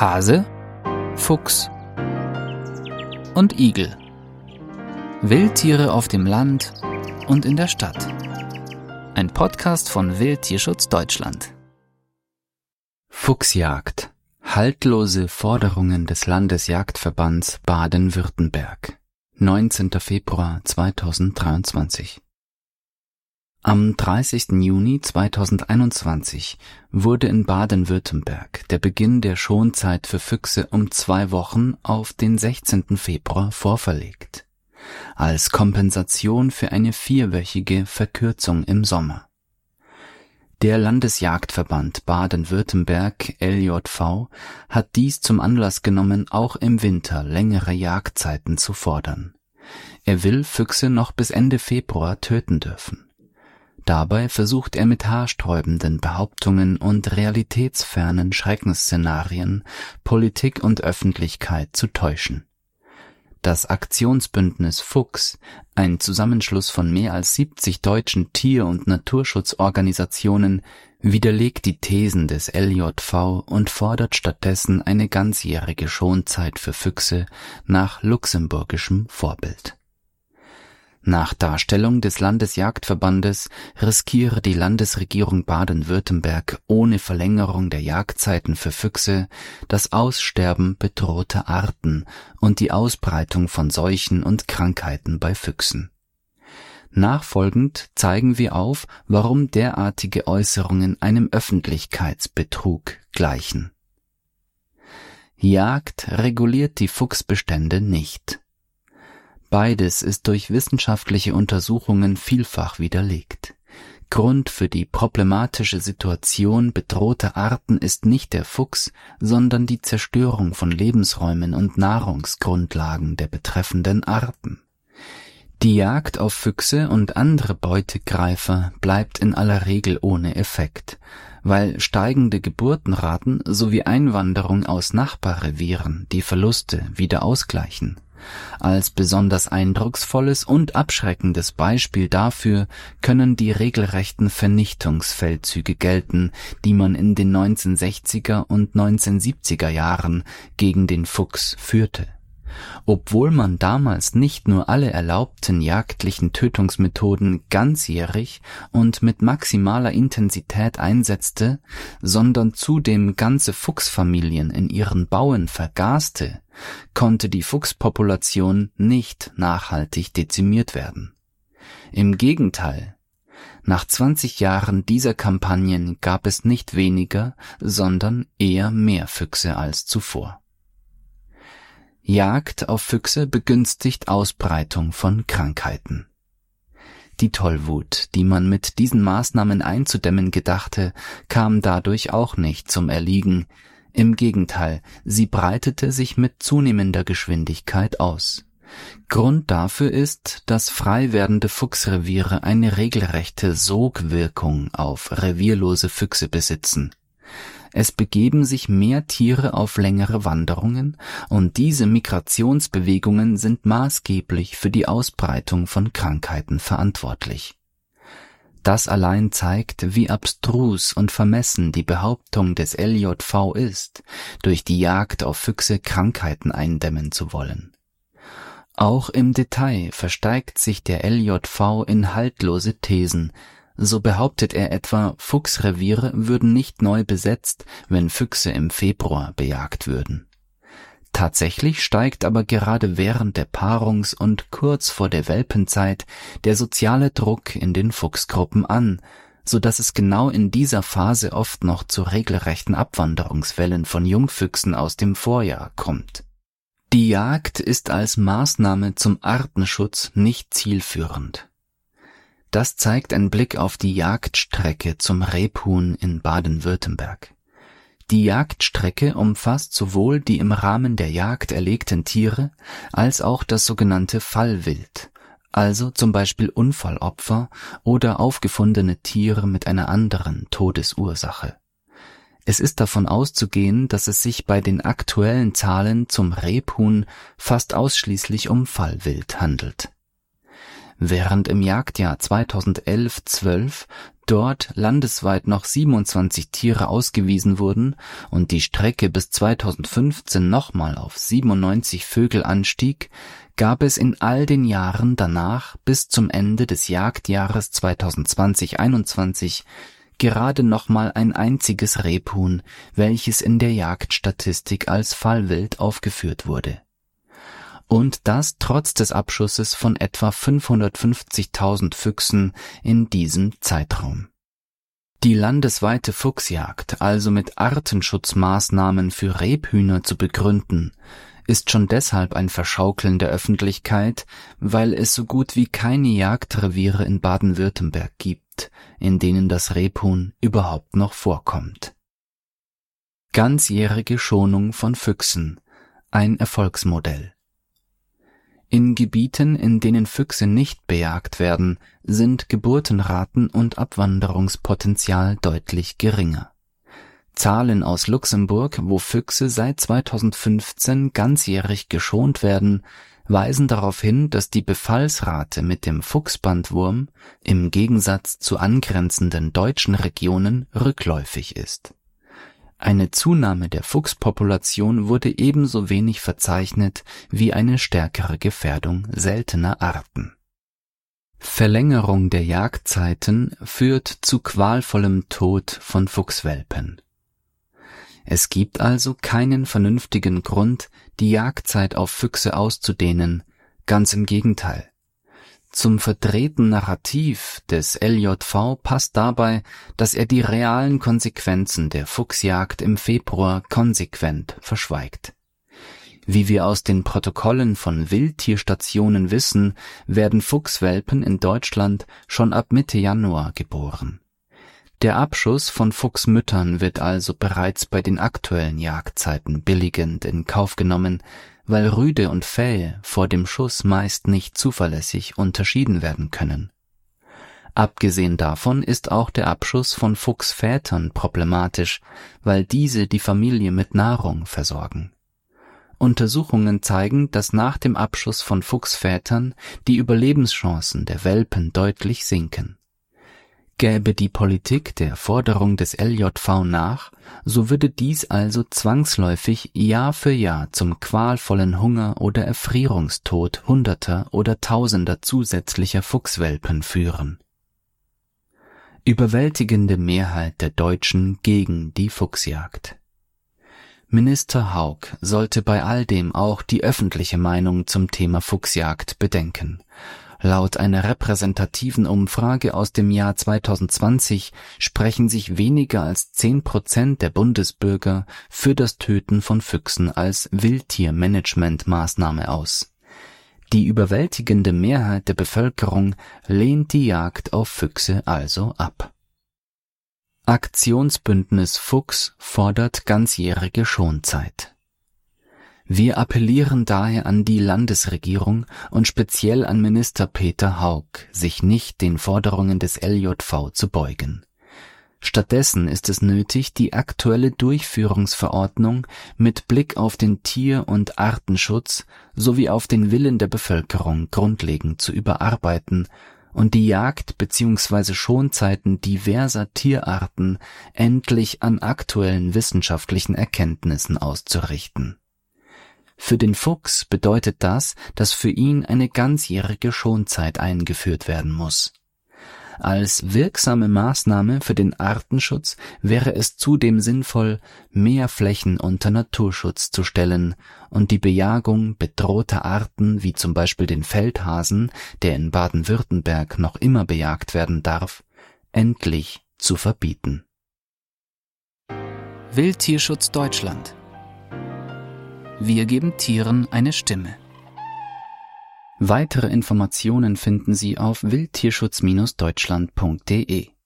Hase, Fuchs und Igel. Wildtiere auf dem Land und in der Stadt. Ein Podcast von Wildtierschutz Deutschland. Fuchsjagd. Haltlose Forderungen des Landesjagdverbands Baden-Württemberg. 19. Februar 2023. Am 30. Juni 2021 wurde in Baden-Württemberg der Beginn der Schonzeit für Füchse um zwei Wochen auf den 16. Februar vorverlegt, als Kompensation für eine vierwöchige Verkürzung im Sommer. Der Landesjagdverband Baden-Württemberg LJV hat dies zum Anlass genommen, auch im Winter längere Jagdzeiten zu fordern. Er will Füchse noch bis Ende Februar töten dürfen. Dabei versucht er mit haarsträubenden Behauptungen und realitätsfernen Schreckensszenarien Politik und Öffentlichkeit zu täuschen. Das Aktionsbündnis Fuchs, ein Zusammenschluss von mehr als 70 deutschen Tier- und Naturschutzorganisationen, widerlegt die Thesen des LJV und fordert stattdessen eine ganzjährige Schonzeit für Füchse nach luxemburgischem Vorbild nach Darstellung des Landesjagdverbandes riskiere die Landesregierung Baden-Württemberg ohne Verlängerung der Jagdzeiten für Füchse das Aussterben bedrohter Arten und die Ausbreitung von Seuchen und Krankheiten bei Füchsen. Nachfolgend zeigen wir auf, warum derartige Äußerungen einem Öffentlichkeitsbetrug gleichen. Jagd reguliert die Fuchsbestände nicht Beides ist durch wissenschaftliche Untersuchungen vielfach widerlegt. Grund für die problematische Situation bedrohter Arten ist nicht der Fuchs, sondern die Zerstörung von Lebensräumen und Nahrungsgrundlagen der betreffenden Arten. Die Jagd auf Füchse und andere Beutegreifer bleibt in aller Regel ohne Effekt, weil steigende Geburtenraten sowie Einwanderung aus Nachbarrevieren die Verluste wieder ausgleichen als besonders eindrucksvolles und abschreckendes Beispiel dafür können die regelrechten Vernichtungsfeldzüge gelten, die man in den 1960er und 1970er Jahren gegen den Fuchs führte obwohl man damals nicht nur alle erlaubten jagdlichen Tötungsmethoden ganzjährig und mit maximaler Intensität einsetzte, sondern zudem ganze Fuchsfamilien in ihren Bauen vergaste, konnte die Fuchspopulation nicht nachhaltig dezimiert werden. Im Gegenteil, nach 20 Jahren dieser Kampagnen gab es nicht weniger, sondern eher mehr Füchse als zuvor. Jagd auf Füchse begünstigt Ausbreitung von Krankheiten. Die Tollwut, die man mit diesen Maßnahmen einzudämmen gedachte, kam dadurch auch nicht zum Erliegen. Im Gegenteil, sie breitete sich mit zunehmender Geschwindigkeit aus. Grund dafür ist, dass frei werdende Fuchsreviere eine regelrechte Sogwirkung auf revierlose Füchse besitzen. Es begeben sich mehr Tiere auf längere Wanderungen, und diese Migrationsbewegungen sind maßgeblich für die Ausbreitung von Krankheiten verantwortlich. Das allein zeigt, wie abstrus und vermessen die Behauptung des LJV ist, durch die Jagd auf Füchse Krankheiten eindämmen zu wollen. Auch im Detail versteigt sich der LJV in haltlose Thesen, so behauptet er etwa, Fuchsreviere würden nicht neu besetzt, wenn Füchse im Februar bejagt würden. Tatsächlich steigt aber gerade während der Paarungs- und kurz vor der Welpenzeit der soziale Druck in den Fuchsgruppen an, so dass es genau in dieser Phase oft noch zu regelrechten Abwanderungswellen von Jungfüchsen aus dem Vorjahr kommt. Die Jagd ist als Maßnahme zum Artenschutz nicht zielführend. Das zeigt ein Blick auf die Jagdstrecke zum Rebhuhn in Baden-Württemberg. Die Jagdstrecke umfasst sowohl die im Rahmen der Jagd erlegten Tiere als auch das sogenannte Fallwild, also zum Beispiel Unfallopfer oder aufgefundene Tiere mit einer anderen Todesursache. Es ist davon auszugehen, dass es sich bei den aktuellen Zahlen zum Rebhuhn fast ausschließlich um Fallwild handelt während im Jagdjahr 2011/12 dort landesweit noch 27 Tiere ausgewiesen wurden und die Strecke bis 2015 nochmal auf 97 Vögel anstieg, gab es in all den Jahren danach bis zum Ende des Jagdjahres 2020-21 gerade nochmal ein einziges Rebhuhn, welches in der Jagdstatistik als Fallwild aufgeführt wurde. Und das trotz des Abschusses von etwa 550.000 Füchsen in diesem Zeitraum. Die landesweite Fuchsjagd also mit Artenschutzmaßnahmen für Rebhühner zu begründen, ist schon deshalb ein Verschaukeln der Öffentlichkeit, weil es so gut wie keine Jagdreviere in Baden-Württemberg gibt, in denen das Rebhuhn überhaupt noch vorkommt. Ganzjährige Schonung von Füchsen, ein Erfolgsmodell. In Gebieten, in denen Füchse nicht bejagt werden, sind Geburtenraten und Abwanderungspotenzial deutlich geringer. Zahlen aus Luxemburg, wo Füchse seit 2015 ganzjährig geschont werden, weisen darauf hin, dass die Befallsrate mit dem Fuchsbandwurm im Gegensatz zu angrenzenden deutschen Regionen rückläufig ist. Eine Zunahme der Fuchspopulation wurde ebenso wenig verzeichnet wie eine stärkere Gefährdung seltener Arten. Verlängerung der Jagdzeiten führt zu qualvollem Tod von Fuchswelpen. Es gibt also keinen vernünftigen Grund, die Jagdzeit auf Füchse auszudehnen, ganz im Gegenteil. Zum verdrehten Narrativ des LJV passt dabei, dass er die realen Konsequenzen der Fuchsjagd im Februar konsequent verschweigt. Wie wir aus den Protokollen von Wildtierstationen wissen, werden Fuchswelpen in Deutschland schon ab Mitte Januar geboren. Der Abschuss von Fuchsmüttern wird also bereits bei den aktuellen Jagdzeiten billigend in Kauf genommen, weil Rüde und Fell vor dem Schuss meist nicht zuverlässig unterschieden werden können. Abgesehen davon ist auch der Abschuss von Fuchsvätern problematisch, weil diese die Familie mit Nahrung versorgen. Untersuchungen zeigen, dass nach dem Abschuss von Fuchsvätern die Überlebenschancen der Welpen deutlich sinken. Gäbe die Politik der Forderung des LJV nach, so würde dies also zwangsläufig Jahr für Jahr zum qualvollen Hunger oder Erfrierungstod Hunderter oder Tausender zusätzlicher Fuchswelpen führen. Überwältigende Mehrheit der Deutschen gegen die Fuchsjagd. Minister Haug sollte bei all dem auch die öffentliche Meinung zum Thema Fuchsjagd bedenken Laut einer repräsentativen Umfrage aus dem Jahr 2020 sprechen sich weniger als zehn Prozent der Bundesbürger für das Töten von Füchsen als Wildtiermanagementmaßnahme aus. Die überwältigende Mehrheit der Bevölkerung lehnt die Jagd auf Füchse also ab. Aktionsbündnis Fuchs fordert ganzjährige Schonzeit wir appellieren daher an die Landesregierung und speziell an Minister Peter Haug, sich nicht den Forderungen des LJV zu beugen. Stattdessen ist es nötig, die aktuelle Durchführungsverordnung mit Blick auf den Tier- und Artenschutz sowie auf den Willen der Bevölkerung grundlegend zu überarbeiten und die Jagd bzw. Schonzeiten diverser Tierarten endlich an aktuellen wissenschaftlichen Erkenntnissen auszurichten für den Fuchs bedeutet das, dass für ihn eine ganzjährige Schonzeit eingeführt werden muss. Als wirksame Maßnahme für den Artenschutz wäre es zudem sinnvoll, mehr Flächen unter Naturschutz zu stellen und die Bejagung bedrohter Arten wie zum Beispiel den Feldhasen, der in Baden-Württemberg noch immer bejagt werden darf, endlich zu verbieten. Wildtierschutz Deutschland wir geben Tieren eine Stimme. Weitere Informationen finden Sie auf wildtierschutz-deutschland.de